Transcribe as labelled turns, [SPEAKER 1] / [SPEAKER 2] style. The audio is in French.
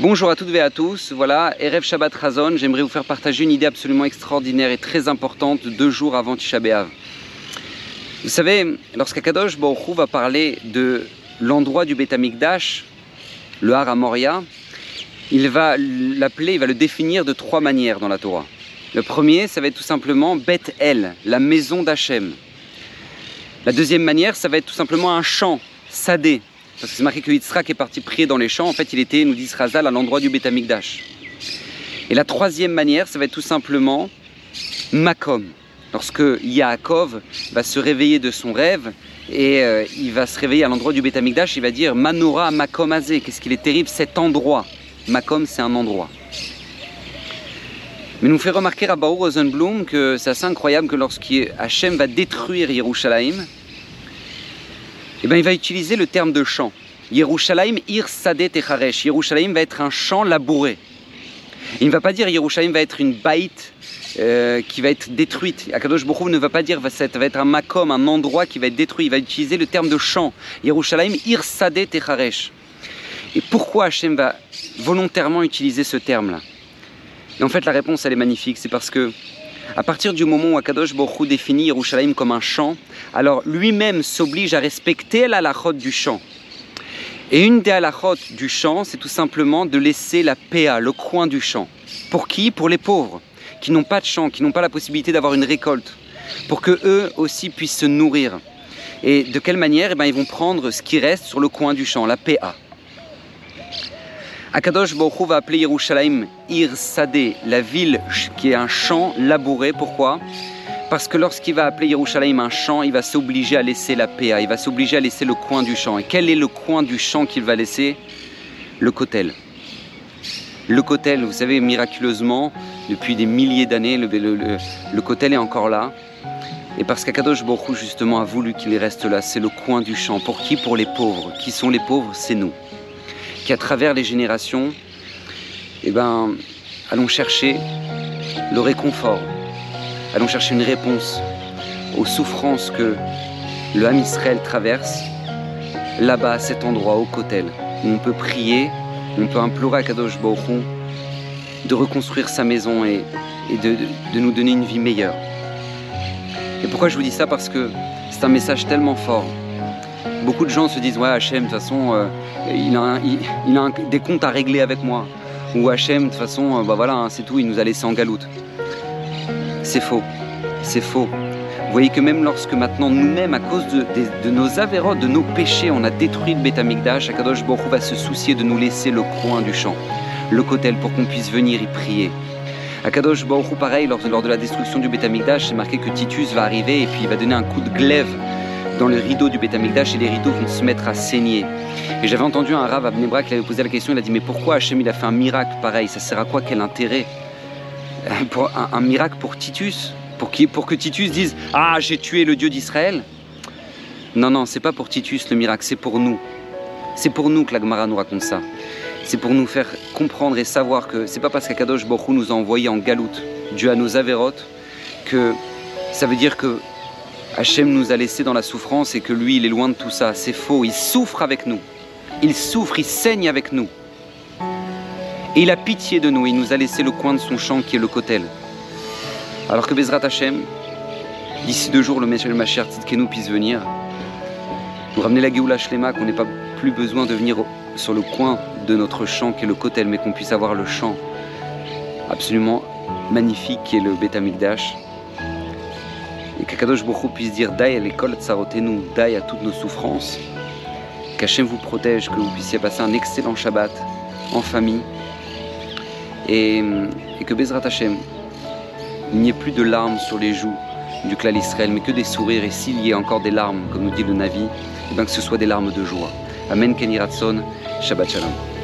[SPEAKER 1] Bonjour à toutes et à tous, voilà, Erev Shabbat Razon, j'aimerais vous faire partager une idée absolument extraordinaire et très importante deux jours avant Tisha. Vous savez, lorsqu'Akadosh Baruch va parler de l'endroit du Beth Amikdash, le Har Moria, il va l'appeler, il va le définir de trois manières dans la Torah. Le premier, ça va être tout simplement Beth El, la maison d'Hachem. La deuxième manière, ça va être tout simplement un champ, Sadé, parce que c'est marqué que Yitzhak est parti prier dans les champs. En fait, il était, nous dit Razal, à l'endroit du Betamikdash. Et la troisième manière, ça va être tout simplement Makom. Lorsque Yaakov va se réveiller de son rêve et euh, il va se réveiller à l'endroit du Betamikdash, il va dire Manora Makom Azé. Qu'est-ce qu'il est terrible? Cet endroit. Makom, c'est un endroit. Mais nous fait remarquer à Baou Rosenblum que c'est assez incroyable que lorsqu'Hachem va détruire Yerushalayim, eh bien, il va utiliser le terme de champ. Yerushalayim ir sadet echaresh. Yerushalayim va être un champ labouré. Il ne va pas dire Yerushalayim va être une baït euh, qui va être détruite. Akadosh Baruch ne va pas dire ça va être un makom, un endroit qui va être détruit. Il va utiliser le terme de champ. Yerushalayim ir sadet. Et pourquoi Hachem va volontairement utiliser ce terme-là? En fait, la réponse, elle est magnifique. C'est parce que à partir du moment où Akadosh Baruch définit Yerushalayim comme un champ, alors lui-même s'oblige à respecter la du champ. Et une des halachot du champ, c'est tout simplement de laisser la PA, le coin du champ. Pour qui? Pour les pauvres, qui n'ont pas de champ, qui n'ont pas la possibilité d'avoir une récolte, pour que eux aussi puissent se nourrir. Et de quelle manière? Eh bien, Ils vont prendre ce qui reste sur le coin du champ, la PA. Akadosh Baruch va appeler Yerushalayim Ir Sadeh, la ville qui est un champ labouré. Pourquoi? Parce que lorsqu'il va appeler Yerushalayim un champ, il va s'obliger à laisser la PA, il va s'obliger à laisser le coin du champ. Et quel est le coin du champ qu'il va laisser? Le Kotel. Le Kotel, vous savez, miraculeusement, depuis des milliers d'années, le, le, Kotel est encore là. Et parce qu'Akadosh Baruch justement a voulu qu'il reste là, c'est le coin du champ. Pour qui? Pour les pauvres. Qui sont les pauvres? C'est nous qu'à travers les générations, eh ben, allons chercher le réconfort, allons chercher une réponse aux souffrances que le Ham Israël traverse, là-bas, à cet endroit, au Kotel, où on peut prier, où on peut implorer à Kadosh Baruch de reconstruire sa maison et, de, de, nous donner une vie meilleure. Et pourquoi je vous dis ça? Parce que c'est un message tellement fort. Beaucoup de gens se disent Ouais, Hachem, de toute façon, euh, il a, des comptes à régler avec moi. Ou Hachem, de toute façon, euh, bah voilà, hein, c'est tout, il nous a laissé en galoute. C'est faux. C'est faux. Vous voyez que même lorsque maintenant nous-mêmes, à cause de, nos avérotes, de nos péchés, on a détruit le Betamikdash, Akadosh Baruch va se soucier de nous laisser le coin du champ, le cotel, pour qu'on puisse venir y prier. Akadosh Baruch pareil, lors, lors de la destruction du Betamikdash, c'est marqué que Titus va arriver et puis il va donner un coup de glaive dans le rideau du Betamikdash et les rideaux vont se mettre à saigner. Et j'avais entendu un rave à Bnebra qui avait posé la question, il a dit mais pourquoi Hachem il a fait un miracle pareil? Ça sert à quoi? Quel intérêt? Pour un, miracle pour Titus? Pour, qui, pour que Titus dise Ah j'ai tué le Dieu d'Israël? Non, non, c'est pas pour Titus le miracle, c'est pour nous. C'est pour nous que la Gemara nous raconte ça. C'est pour nous faire comprendre et savoir que c'est pas parce qu'Akadosh Borou nous a envoyés en galoute, Dieu à nos avérotes, que ça veut dire que Hachem nous a laissés dans la souffrance et que lui, il est loin de tout ça. C'est faux, il souffre avec nous. Il souffre, il saigne avec nous. Et il a pitié de nous, il nous a laissé le coin de son champ qui est le Kotel. Alors que Bezrat Hachem, d'ici deux jours, le Meshel Mashiach nous puisse venir, nous ramener la Géoula Shlema, qu'on n'ait pas plus besoin de venir sur le coin de notre champ qui est le Kotel, mais qu'on puisse avoir le champ absolument magnifique qui est le et qu'Akadosh Baruch puisse dire Dai à l'école Tsarotenu, Dai à toutes nos souffrances, qu'Hachem vous protège, que vous puissiez passer un excellent Shabbat en famille, et, que Bezrat Hachem, il n'y ait plus de larmes sur les joues du clan Israël, mais que des sourires, et s'il y a encore des larmes, comme nous dit le Navi, eh bien que ce soit des larmes de joie. Amen Kenny Shabbat Shalom.